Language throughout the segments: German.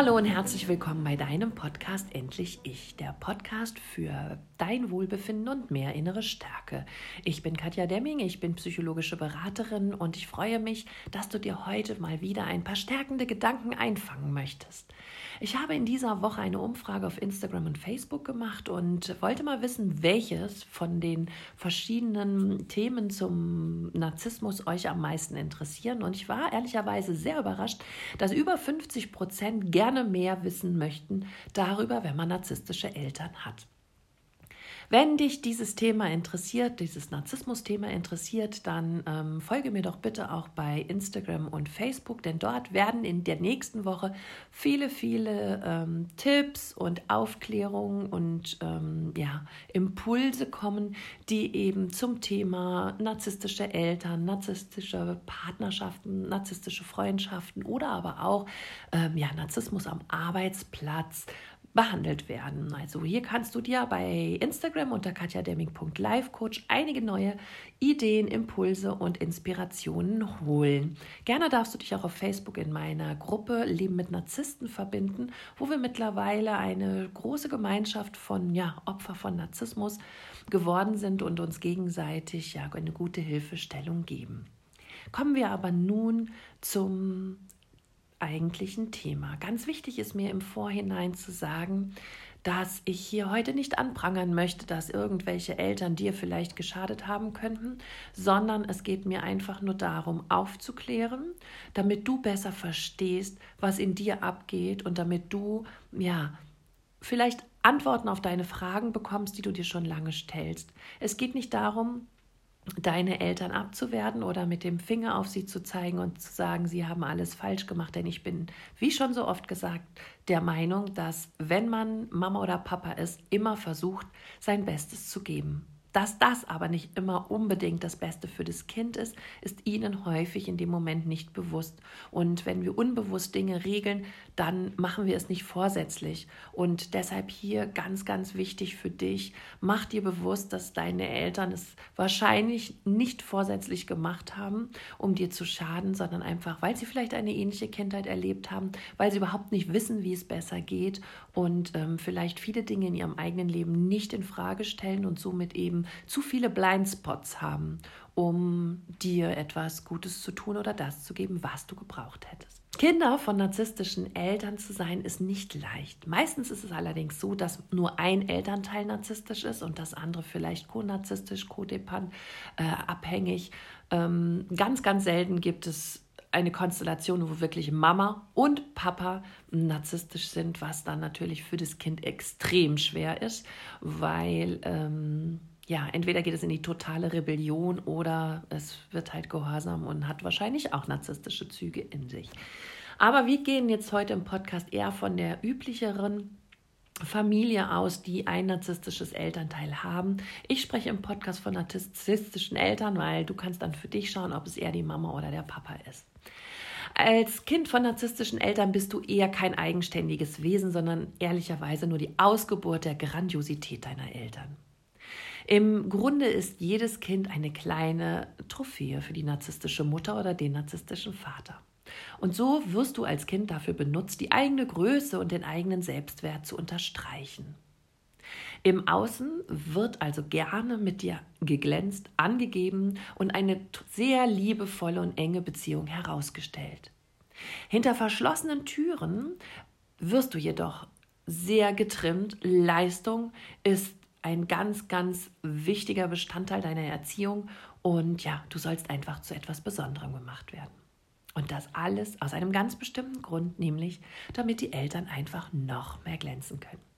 Hallo und herzlich willkommen bei deinem Podcast Endlich Ich, der Podcast für dein Wohlbefinden und mehr innere Stärke. Ich bin Katja Demming, ich bin psychologische Beraterin und ich freue mich, dass du dir heute mal wieder ein paar stärkende Gedanken einfangen möchtest. Ich habe in dieser Woche eine Umfrage auf Instagram und Facebook gemacht und wollte mal wissen, welches von den verschiedenen Themen zum Narzissmus euch am meisten interessieren. Und ich war ehrlicherweise sehr überrascht, dass über 50 Prozent gerne mehr wissen möchten darüber, wenn man narzisstische Eltern hat. Wenn dich dieses Thema interessiert, dieses Narzissmus-Thema interessiert, dann ähm, folge mir doch bitte auch bei Instagram und Facebook, denn dort werden in der nächsten Woche viele, viele ähm, Tipps und Aufklärungen und ähm, ja, Impulse kommen, die eben zum Thema narzisstische Eltern, narzisstische Partnerschaften, narzisstische Freundschaften oder aber auch ähm, ja, Narzissmus am Arbeitsplatz, behandelt werden. Also hier kannst du dir bei Instagram unter katjademming.lifecoach einige neue Ideen, Impulse und Inspirationen holen. Gerne darfst du dich auch auf Facebook in meiner Gruppe Leben mit Narzissten verbinden, wo wir mittlerweile eine große Gemeinschaft von ja, Opfer von Narzissmus geworden sind und uns gegenseitig ja eine gute Hilfestellung geben. Kommen wir aber nun zum eigentlichen Thema. Ganz wichtig ist mir im Vorhinein zu sagen, dass ich hier heute nicht anprangern möchte, dass irgendwelche Eltern dir vielleicht geschadet haben könnten, sondern es geht mir einfach nur darum, aufzuklären, damit du besser verstehst, was in dir abgeht und damit du, ja, vielleicht Antworten auf deine Fragen bekommst, die du dir schon lange stellst. Es geht nicht darum, deine Eltern abzuwerten oder mit dem Finger auf sie zu zeigen und zu sagen, sie haben alles falsch gemacht. Denn ich bin, wie schon so oft gesagt, der Meinung, dass wenn man Mama oder Papa ist, immer versucht, sein Bestes zu geben. Dass das aber nicht immer unbedingt das Beste für das Kind ist, ist ihnen häufig in dem Moment nicht bewusst. Und wenn wir unbewusst Dinge regeln, dann machen wir es nicht vorsätzlich. Und deshalb hier ganz, ganz wichtig für dich, mach dir bewusst, dass deine Eltern es wahrscheinlich nicht vorsätzlich gemacht haben, um dir zu schaden, sondern einfach, weil sie vielleicht eine ähnliche Kindheit erlebt haben, weil sie überhaupt nicht wissen, wie es besser geht und ähm, vielleicht viele Dinge in ihrem eigenen Leben nicht in Frage stellen und somit eben zu viele Blindspots haben, um dir etwas Gutes zu tun oder das zu geben, was du gebraucht hättest. Kinder von narzisstischen Eltern zu sein, ist nicht leicht. Meistens ist es allerdings so, dass nur ein Elternteil narzisstisch ist und das andere vielleicht co-narzisstisch, codependent, äh, abhängig. Ähm, ganz, ganz selten gibt es eine Konstellation, wo wirklich Mama und Papa narzisstisch sind, was dann natürlich für das Kind extrem schwer ist, weil ähm, ja, entweder geht es in die totale Rebellion oder es wird halt gehorsam und hat wahrscheinlich auch narzisstische Züge in sich. Aber wir gehen jetzt heute im Podcast eher von der üblicheren Familie aus, die ein narzisstisches Elternteil haben. Ich spreche im Podcast von narzisstischen Eltern, weil du kannst dann für dich schauen, ob es eher die Mama oder der Papa ist. Als Kind von narzisstischen Eltern bist du eher kein eigenständiges Wesen, sondern ehrlicherweise nur die Ausgeburt der Grandiosität deiner Eltern. Im Grunde ist jedes Kind eine kleine Trophäe für die narzisstische Mutter oder den narzisstischen Vater. Und so wirst du als Kind dafür benutzt, die eigene Größe und den eigenen Selbstwert zu unterstreichen. Im Außen wird also gerne mit dir geglänzt, angegeben und eine sehr liebevolle und enge Beziehung herausgestellt. Hinter verschlossenen Türen wirst du jedoch sehr getrimmt. Leistung ist ein ganz, ganz wichtiger Bestandteil deiner Erziehung und ja, du sollst einfach zu etwas Besonderem gemacht werden. Und das alles aus einem ganz bestimmten Grund, nämlich damit die Eltern einfach noch mehr glänzen können.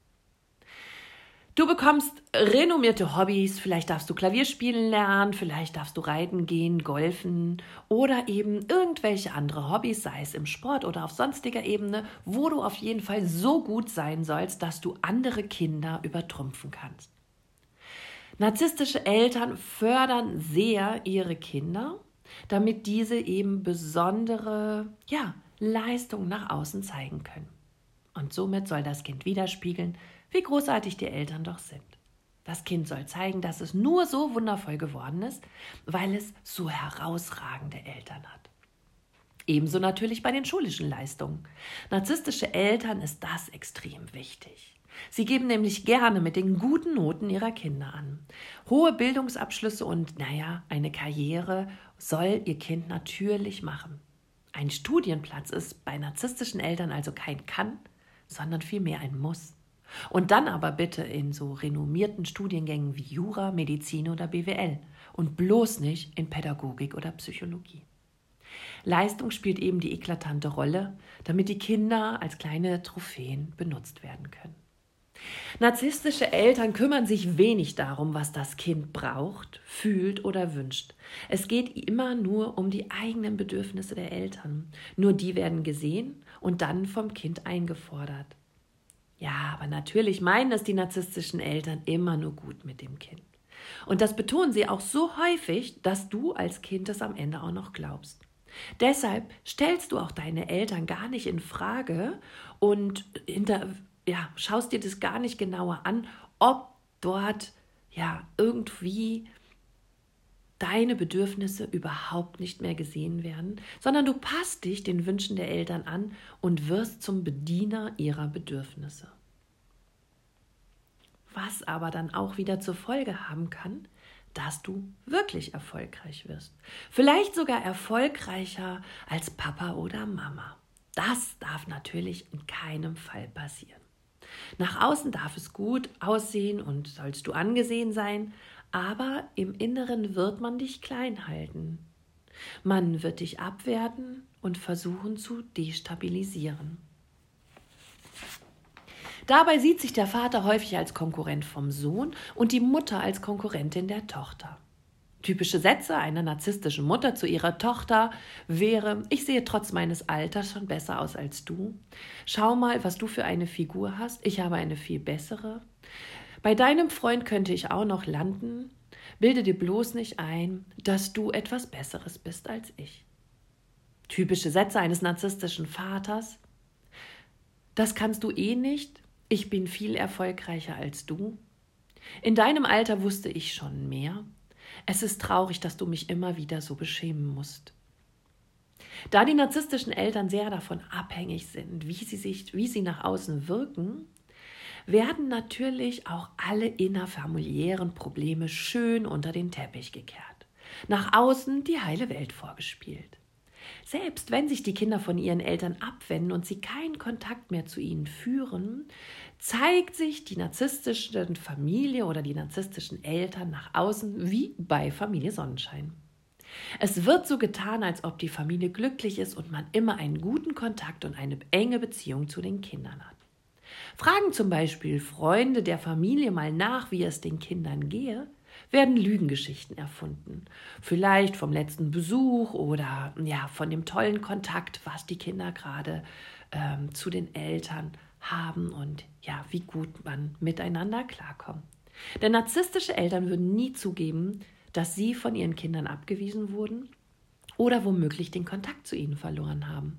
Du bekommst renommierte Hobbys, vielleicht darfst du Klavier spielen lernen, vielleicht darfst du reiten gehen, golfen oder eben irgendwelche andere Hobbys, sei es im Sport oder auf sonstiger Ebene, wo du auf jeden Fall so gut sein sollst, dass du andere Kinder übertrumpfen kannst. Narzisstische Eltern fördern sehr ihre Kinder, damit diese eben besondere ja, Leistungen nach außen zeigen können. Und somit soll das Kind widerspiegeln, wie großartig die Eltern doch sind. Das Kind soll zeigen, dass es nur so wundervoll geworden ist, weil es so herausragende Eltern hat. Ebenso natürlich bei den schulischen Leistungen. Narzisstische Eltern ist das extrem wichtig. Sie geben nämlich gerne mit den guten Noten ihrer Kinder an. Hohe Bildungsabschlüsse und, naja, eine Karriere soll ihr Kind natürlich machen. Ein Studienplatz ist bei narzisstischen Eltern also kein Kann, sondern vielmehr ein Muss. Und dann aber bitte in so renommierten Studiengängen wie Jura, Medizin oder BWL und bloß nicht in Pädagogik oder Psychologie. Leistung spielt eben die eklatante Rolle, damit die Kinder als kleine Trophäen benutzt werden können. Narzisstische Eltern kümmern sich wenig darum, was das Kind braucht, fühlt oder wünscht. Es geht immer nur um die eigenen Bedürfnisse der Eltern. Nur die werden gesehen und dann vom Kind eingefordert. Ja, aber natürlich meinen es die narzisstischen Eltern immer nur gut mit dem Kind. Und das betonen sie auch so häufig, dass du als Kind es am Ende auch noch glaubst. Deshalb stellst du auch deine Eltern gar nicht in Frage und hinter, ja, schaust dir das gar nicht genauer an, ob dort ja irgendwie deine Bedürfnisse überhaupt nicht mehr gesehen werden, sondern du passt dich den Wünschen der Eltern an und wirst zum Bediener ihrer Bedürfnisse. Was aber dann auch wieder zur Folge haben kann, dass du wirklich erfolgreich wirst. Vielleicht sogar erfolgreicher als Papa oder Mama. Das darf natürlich in keinem Fall passieren. Nach außen darf es gut aussehen und sollst du angesehen sein, aber im Inneren wird man dich klein halten. Man wird dich abwerten und versuchen zu destabilisieren. Dabei sieht sich der Vater häufig als Konkurrent vom Sohn und die Mutter als Konkurrentin der Tochter. Typische Sätze einer narzisstischen Mutter zu ihrer Tochter wäre, ich sehe trotz meines Alters schon besser aus als du. Schau mal, was du für eine Figur hast. Ich habe eine viel bessere. Bei deinem Freund könnte ich auch noch landen. Bilde dir bloß nicht ein, dass du etwas Besseres bist als ich. Typische Sätze eines narzisstischen Vaters. Das kannst du eh nicht ich bin viel erfolgreicher als du. In deinem Alter wusste ich schon mehr. Es ist traurig, dass du mich immer wieder so beschämen musst. Da die narzisstischen Eltern sehr davon abhängig sind, wie sie sich, wie sie nach außen wirken, werden natürlich auch alle innerfamiliären Probleme schön unter den Teppich gekehrt. Nach außen die heile Welt vorgespielt. Selbst wenn sich die Kinder von ihren Eltern abwenden und sie keinen Kontakt mehr zu ihnen führen, zeigt sich die narzisstische Familie oder die narzisstischen Eltern nach außen wie bei Familie Sonnenschein. Es wird so getan, als ob die Familie glücklich ist und man immer einen guten Kontakt und eine enge Beziehung zu den Kindern hat. Fragen zum Beispiel Freunde der Familie mal nach, wie es den Kindern gehe, werden Lügengeschichten erfunden. Vielleicht vom letzten Besuch oder ja, von dem tollen Kontakt, was die Kinder gerade ähm, zu den Eltern haben und ja, wie gut man miteinander klarkommt. Denn narzisstische Eltern würden nie zugeben, dass sie von ihren Kindern abgewiesen wurden oder womöglich den Kontakt zu ihnen verloren haben.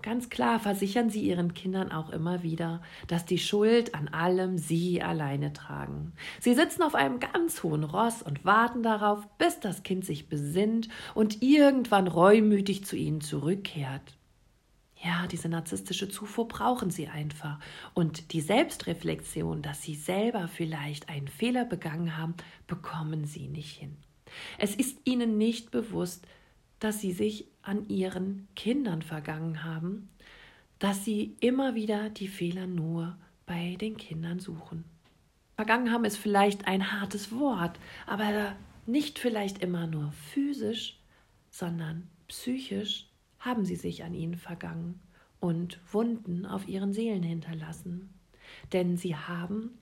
Ganz klar versichern sie ihren Kindern auch immer wieder, dass die Schuld an allem sie alleine tragen. Sie sitzen auf einem ganz hohen Ross und warten darauf, bis das Kind sich besinnt und irgendwann reumütig zu ihnen zurückkehrt. Ja, diese narzisstische Zufuhr brauchen sie einfach. Und die Selbstreflexion, dass sie selber vielleicht einen Fehler begangen haben, bekommen sie nicht hin. Es ist ihnen nicht bewusst, dass sie sich an ihren Kindern vergangen haben, dass sie immer wieder die Fehler nur bei den Kindern suchen. Vergangen haben ist vielleicht ein hartes Wort, aber nicht vielleicht immer nur physisch, sondern psychisch haben sie sich an ihnen vergangen und Wunden auf ihren Seelen hinterlassen. Denn sie haben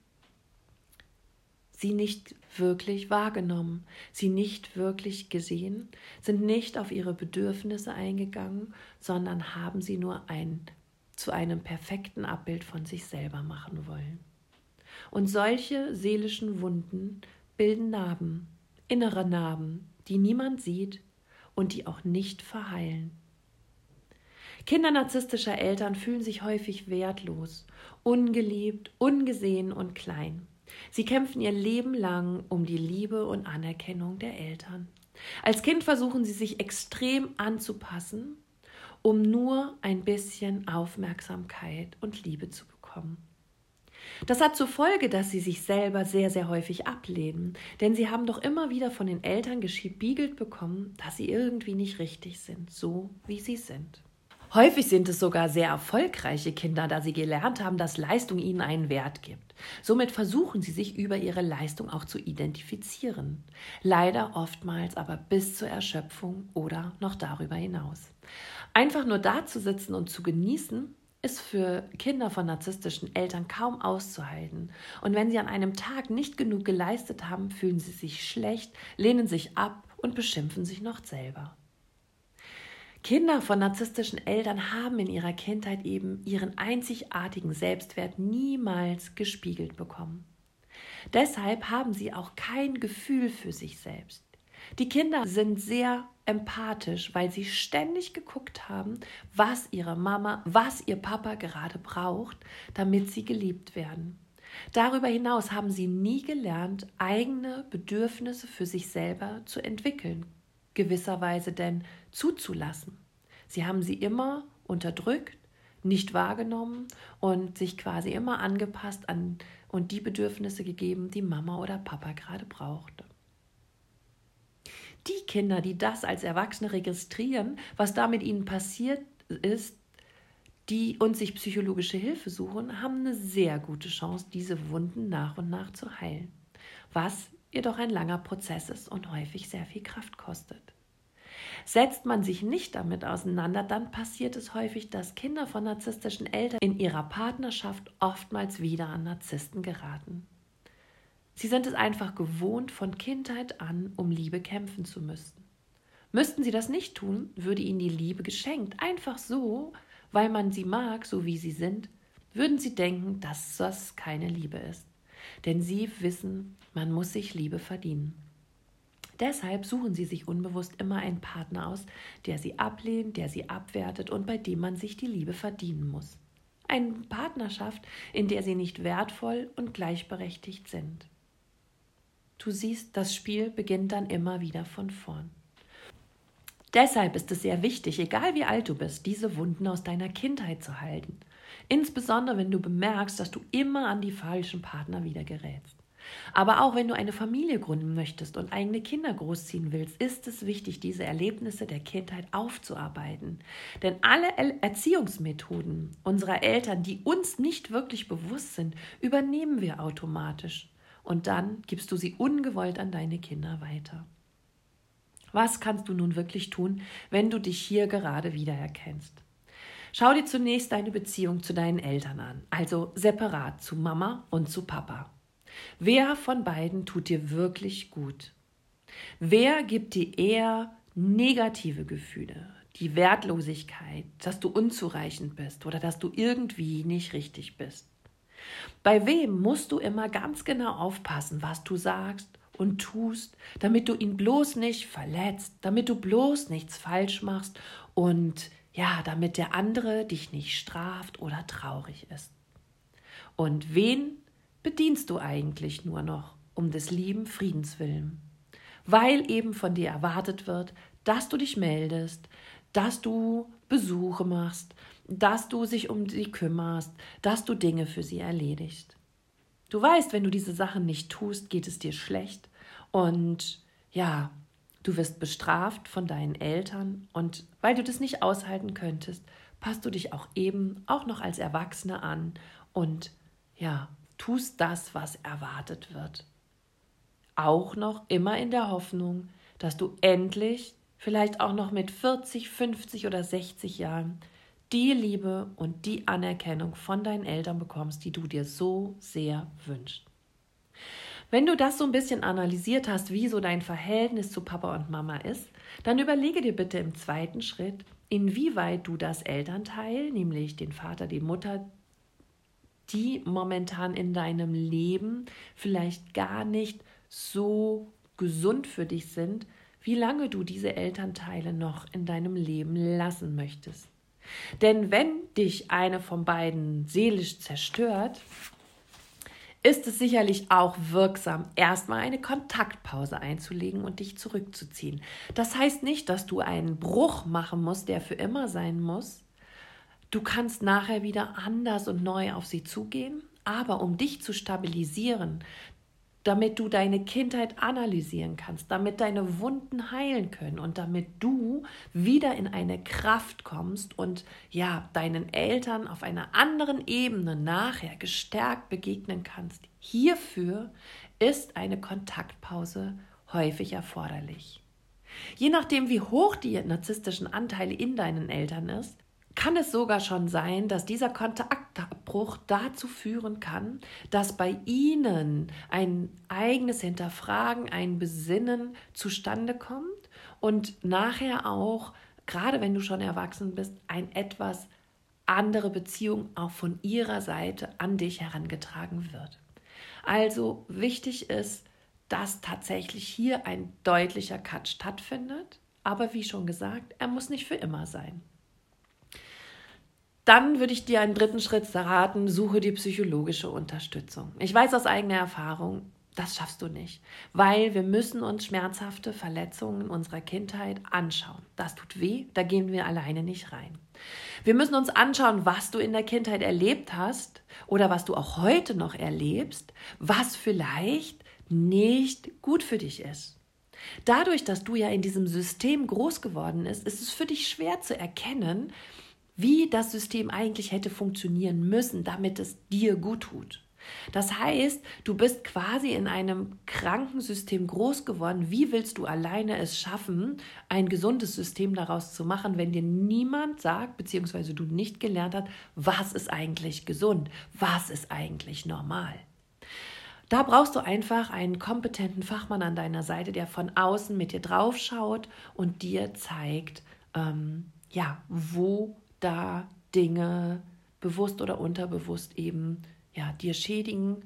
sie nicht wirklich wahrgenommen, sie nicht wirklich gesehen, sind nicht auf ihre Bedürfnisse eingegangen, sondern haben sie nur ein, zu einem perfekten Abbild von sich selber machen wollen. Und solche seelischen Wunden bilden Narben, innere Narben, die niemand sieht und die auch nicht verheilen. Kinder narzisstischer Eltern fühlen sich häufig wertlos, ungeliebt, ungesehen und klein. Sie kämpfen ihr Leben lang um die Liebe und Anerkennung der Eltern. Als Kind versuchen sie sich extrem anzupassen, um nur ein bisschen Aufmerksamkeit und Liebe zu bekommen. Das hat zur Folge, dass sie sich selber sehr, sehr häufig ablehnen, denn sie haben doch immer wieder von den Eltern geschiebigelt bekommen, dass sie irgendwie nicht richtig sind, so wie sie sind. Häufig sind es sogar sehr erfolgreiche Kinder, da sie gelernt haben, dass Leistung ihnen einen Wert gibt. Somit versuchen sie sich über ihre Leistung auch zu identifizieren. Leider oftmals aber bis zur Erschöpfung oder noch darüber hinaus. Einfach nur da zu sitzen und zu genießen, ist für Kinder von narzisstischen Eltern kaum auszuhalten. Und wenn sie an einem Tag nicht genug geleistet haben, fühlen sie sich schlecht, lehnen sich ab und beschimpfen sich noch selber. Kinder von narzisstischen Eltern haben in ihrer Kindheit eben ihren einzigartigen Selbstwert niemals gespiegelt bekommen. Deshalb haben sie auch kein Gefühl für sich selbst. Die Kinder sind sehr empathisch, weil sie ständig geguckt haben, was ihre Mama, was ihr Papa gerade braucht, damit sie geliebt werden. Darüber hinaus haben sie nie gelernt, eigene Bedürfnisse für sich selber zu entwickeln, gewisserweise denn zuzulassen. Sie haben sie immer unterdrückt, nicht wahrgenommen und sich quasi immer angepasst an und die Bedürfnisse gegeben, die Mama oder Papa gerade brauchte. Die Kinder, die das als Erwachsene registrieren, was da mit ihnen passiert ist, die und sich psychologische Hilfe suchen, haben eine sehr gute Chance, diese Wunden nach und nach zu heilen. Was jedoch ein langer Prozess ist und häufig sehr viel Kraft kostet. Setzt man sich nicht damit auseinander, dann passiert es häufig, dass Kinder von narzisstischen Eltern in ihrer Partnerschaft oftmals wieder an Narzissten geraten. Sie sind es einfach gewohnt, von Kindheit an um Liebe kämpfen zu müssen. Müssten sie das nicht tun, würde ihnen die Liebe geschenkt, einfach so, weil man sie mag, so wie sie sind, würden sie denken, dass das keine Liebe ist. Denn sie wissen, man muss sich Liebe verdienen. Deshalb suchen sie sich unbewusst immer einen Partner aus, der sie ablehnt, der sie abwertet und bei dem man sich die Liebe verdienen muss. Eine Partnerschaft, in der sie nicht wertvoll und gleichberechtigt sind. Du siehst, das Spiel beginnt dann immer wieder von vorn. Deshalb ist es sehr wichtig, egal wie alt du bist, diese Wunden aus deiner Kindheit zu halten. Insbesondere wenn du bemerkst, dass du immer an die falschen Partner wieder gerätst. Aber auch wenn du eine Familie gründen möchtest und eigene Kinder großziehen willst, ist es wichtig, diese Erlebnisse der Kindheit aufzuarbeiten. Denn alle Erziehungsmethoden unserer Eltern, die uns nicht wirklich bewusst sind, übernehmen wir automatisch. Und dann gibst du sie ungewollt an deine Kinder weiter. Was kannst du nun wirklich tun, wenn du dich hier gerade wiedererkennst? Schau dir zunächst deine Beziehung zu deinen Eltern an, also separat zu Mama und zu Papa. Wer von beiden tut dir wirklich gut? Wer gibt dir eher negative Gefühle, die Wertlosigkeit, dass du unzureichend bist oder dass du irgendwie nicht richtig bist? Bei wem musst du immer ganz genau aufpassen, was du sagst und tust, damit du ihn bloß nicht verletzt, damit du bloß nichts falsch machst und ja, damit der andere dich nicht straft oder traurig ist. Und wen bedienst du eigentlich nur noch um des lieben Friedens willen, weil eben von dir erwartet wird, dass du dich meldest, dass du Besuche machst, dass du sich um sie kümmerst, dass du Dinge für sie erledigst. Du weißt, wenn du diese Sachen nicht tust, geht es dir schlecht und ja, du wirst bestraft von deinen Eltern und weil du das nicht aushalten könntest, passt du dich auch eben auch noch als Erwachsene an und ja, tust das, was erwartet wird. Auch noch immer in der Hoffnung, dass du endlich, vielleicht auch noch mit 40, 50 oder 60 Jahren, die Liebe und die Anerkennung von deinen Eltern bekommst, die du dir so sehr wünschst. Wenn du das so ein bisschen analysiert hast, wie so dein Verhältnis zu Papa und Mama ist, dann überlege dir bitte im zweiten Schritt, inwieweit du das Elternteil, nämlich den Vater, die Mutter, die momentan in deinem Leben vielleicht gar nicht so gesund für dich sind, wie lange du diese Elternteile noch in deinem Leben lassen möchtest. Denn wenn dich eine von beiden seelisch zerstört, ist es sicherlich auch wirksam, erstmal eine Kontaktpause einzulegen und dich zurückzuziehen. Das heißt nicht, dass du einen Bruch machen musst, der für immer sein muss. Du kannst nachher wieder anders und neu auf sie zugehen, aber um dich zu stabilisieren, damit du deine Kindheit analysieren kannst, damit deine Wunden heilen können und damit du wieder in eine Kraft kommst und ja, deinen Eltern auf einer anderen Ebene nachher gestärkt begegnen kannst. Hierfür ist eine Kontaktpause häufig erforderlich. Je nachdem, wie hoch die narzisstischen Anteile in deinen Eltern ist, kann es sogar schon sein, dass dieser Kontaktabbruch dazu führen kann, dass bei Ihnen ein eigenes Hinterfragen, ein Besinnen zustande kommt und nachher auch, gerade wenn du schon erwachsen bist, ein etwas andere Beziehung auch von Ihrer Seite an dich herangetragen wird. Also wichtig ist, dass tatsächlich hier ein deutlicher Cut stattfindet. Aber wie schon gesagt, er muss nicht für immer sein dann würde ich dir einen dritten Schritt raten, suche die psychologische Unterstützung. Ich weiß aus eigener Erfahrung, das schaffst du nicht, weil wir müssen uns schmerzhafte Verletzungen unserer Kindheit anschauen. Das tut weh, da gehen wir alleine nicht rein. Wir müssen uns anschauen, was du in der Kindheit erlebt hast oder was du auch heute noch erlebst, was vielleicht nicht gut für dich ist. Dadurch, dass du ja in diesem System groß geworden bist, ist es für dich schwer zu erkennen, wie das System eigentlich hätte funktionieren müssen, damit es dir gut tut. Das heißt, du bist quasi in einem kranken System groß geworden. Wie willst du alleine es schaffen, ein gesundes System daraus zu machen, wenn dir niemand sagt, beziehungsweise du nicht gelernt hast, was ist eigentlich gesund, was ist eigentlich normal? Da brauchst du einfach einen kompetenten Fachmann an deiner Seite, der von außen mit dir draufschaut und dir zeigt, ähm, ja, wo da Dinge bewusst oder unterbewusst eben ja, dir schädigen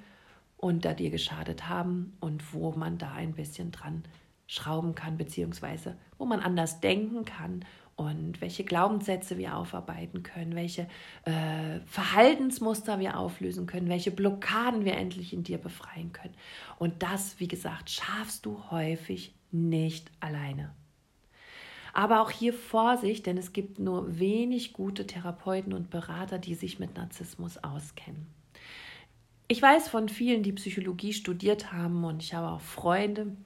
und da dir geschadet haben und wo man da ein bisschen dran schrauben kann, beziehungsweise wo man anders denken kann und welche Glaubenssätze wir aufarbeiten können, welche äh, Verhaltensmuster wir auflösen können, welche Blockaden wir endlich in dir befreien können. Und das, wie gesagt, schaffst du häufig nicht alleine. Aber auch hier Vorsicht, denn es gibt nur wenig gute Therapeuten und Berater, die sich mit Narzissmus auskennen. Ich weiß von vielen, die Psychologie studiert haben und ich habe auch Freunde,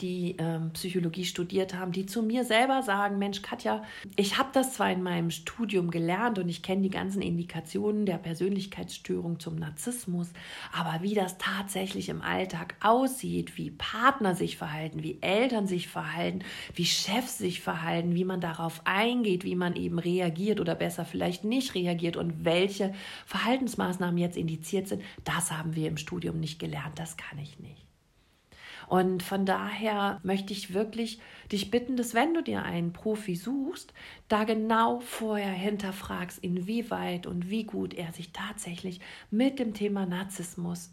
die ähm, Psychologie studiert haben, die zu mir selber sagen, Mensch, Katja, ich habe das zwar in meinem Studium gelernt und ich kenne die ganzen Indikationen der Persönlichkeitsstörung zum Narzissmus, aber wie das tatsächlich im Alltag aussieht, wie Partner sich verhalten, wie Eltern sich verhalten, wie Chefs sich verhalten, wie man darauf eingeht, wie man eben reagiert oder besser vielleicht nicht reagiert und welche Verhaltensmaßnahmen jetzt indiziert sind, das haben wir im Studium nicht gelernt, das kann ich nicht. Und von daher möchte ich wirklich dich bitten, dass wenn du dir einen Profi suchst, da genau vorher hinterfragst, inwieweit und wie gut er sich tatsächlich mit dem Thema Narzissmus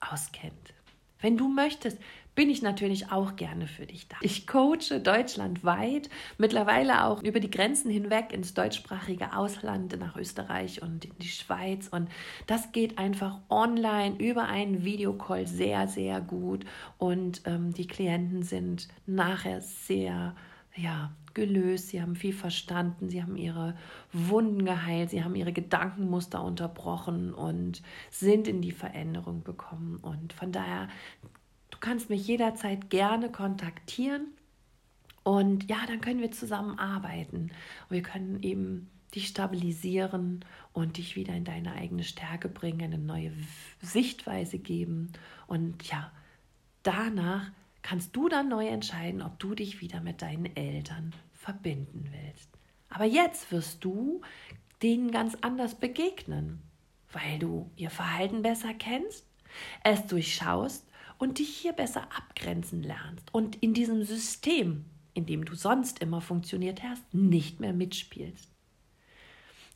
auskennt. Wenn du möchtest, bin ich natürlich auch gerne für dich da. Ich coache deutschlandweit, mittlerweile auch über die Grenzen hinweg ins deutschsprachige Ausland, nach Österreich und in die Schweiz. Und das geht einfach online über einen Videocall sehr, sehr gut. Und ähm, die Klienten sind nachher sehr, ja, gelöst, sie haben viel verstanden, sie haben ihre Wunden geheilt, sie haben ihre Gedankenmuster unterbrochen und sind in die Veränderung gekommen. Und von daher kannst mich jederzeit gerne kontaktieren und ja, dann können wir zusammen arbeiten. Wir können eben dich stabilisieren und dich wieder in deine eigene Stärke bringen, eine neue Sichtweise geben. Und ja, danach kannst du dann neu entscheiden, ob du dich wieder mit deinen Eltern verbinden willst. Aber jetzt wirst du denen ganz anders begegnen, weil du ihr Verhalten besser kennst, es durchschaust und dich hier besser abgrenzen lernst und in diesem System, in dem du sonst immer funktioniert hast, nicht mehr mitspielst.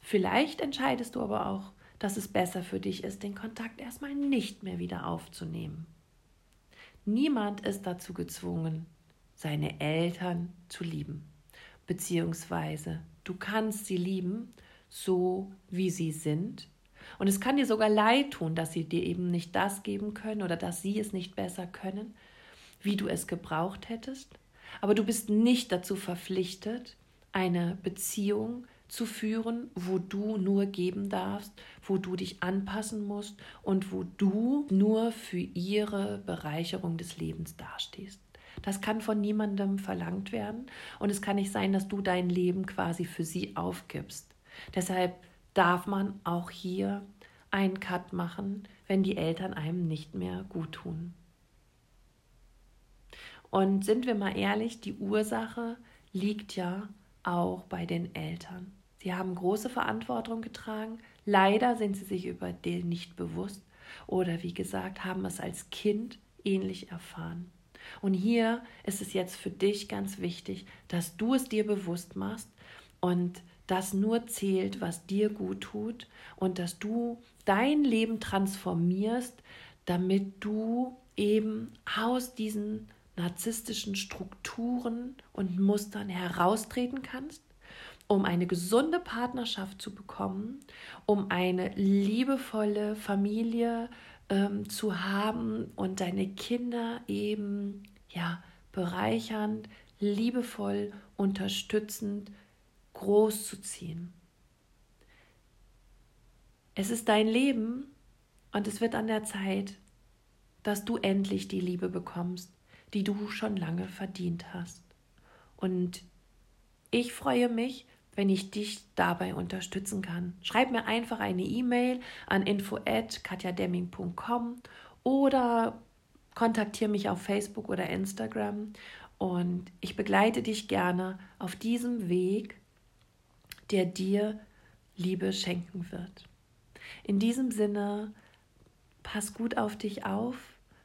Vielleicht entscheidest du aber auch, dass es besser für dich ist, den Kontakt erstmal nicht mehr wieder aufzunehmen. Niemand ist dazu gezwungen, seine Eltern zu lieben, beziehungsweise du kannst sie lieben, so wie sie sind, Und es kann dir sogar leid tun, dass sie dir eben nicht das geben können oder dass sie es nicht besser können, wie du es gebraucht hättest. Aber du bist nicht dazu verpflichtet, eine Beziehung zu führen, wo du nur geben darfst, wo du dich anpassen musst und wo du nur für ihre Bereicherung des Lebens dastehst. Das kann von niemandem verlangt werden und es kann nicht sein, dass du dein Leben quasi für sie aufgibst. Deshalb darf man auch hier einen Cut machen, wenn die Eltern einem nicht mehr gut tun. Und sind wir mal ehrlich, die Ursache liegt ja auch bei den Eltern. Sie haben große Verantwortung getragen. Leider sind sie sich über den nicht bewusst oder wie gesagt, haben es als Kind ähnlich erfahren. Und hier ist es jetzt für dich ganz wichtig, dass du es dir bewusst machst und das nur zählt, was dir gut tut und dass du dein Leben transformierst, damit du eben aus diesen narzisstischen Strukturen und Mustern heraustreten kannst, um eine gesunde Partnerschaft zu bekommen, um eine liebevolle Familie ähm, zu haben und deine Kinder eben ja bereichernd, liebevoll, unterstützend groß zu ziehen. Es ist dein Leben und es wird an der Zeit, dass du endlich die Liebe bekommst, die du schon lange verdient hast. Und ich freue mich, wenn ich dich dabei unterstützen kann. Schreib mir einfach eine E-Mail an info@katjademming.com oder kontaktiere mich auf Facebook oder Instagram und ich begleite dich gerne auf diesem Weg, der dir Liebe schenken wird. In diesem Sinne, pass gut auf dich auf,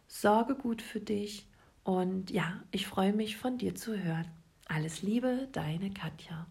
sorge gut für dich und ja, ich freue mich von dir zu hören. Alles Liebe, deine Katja.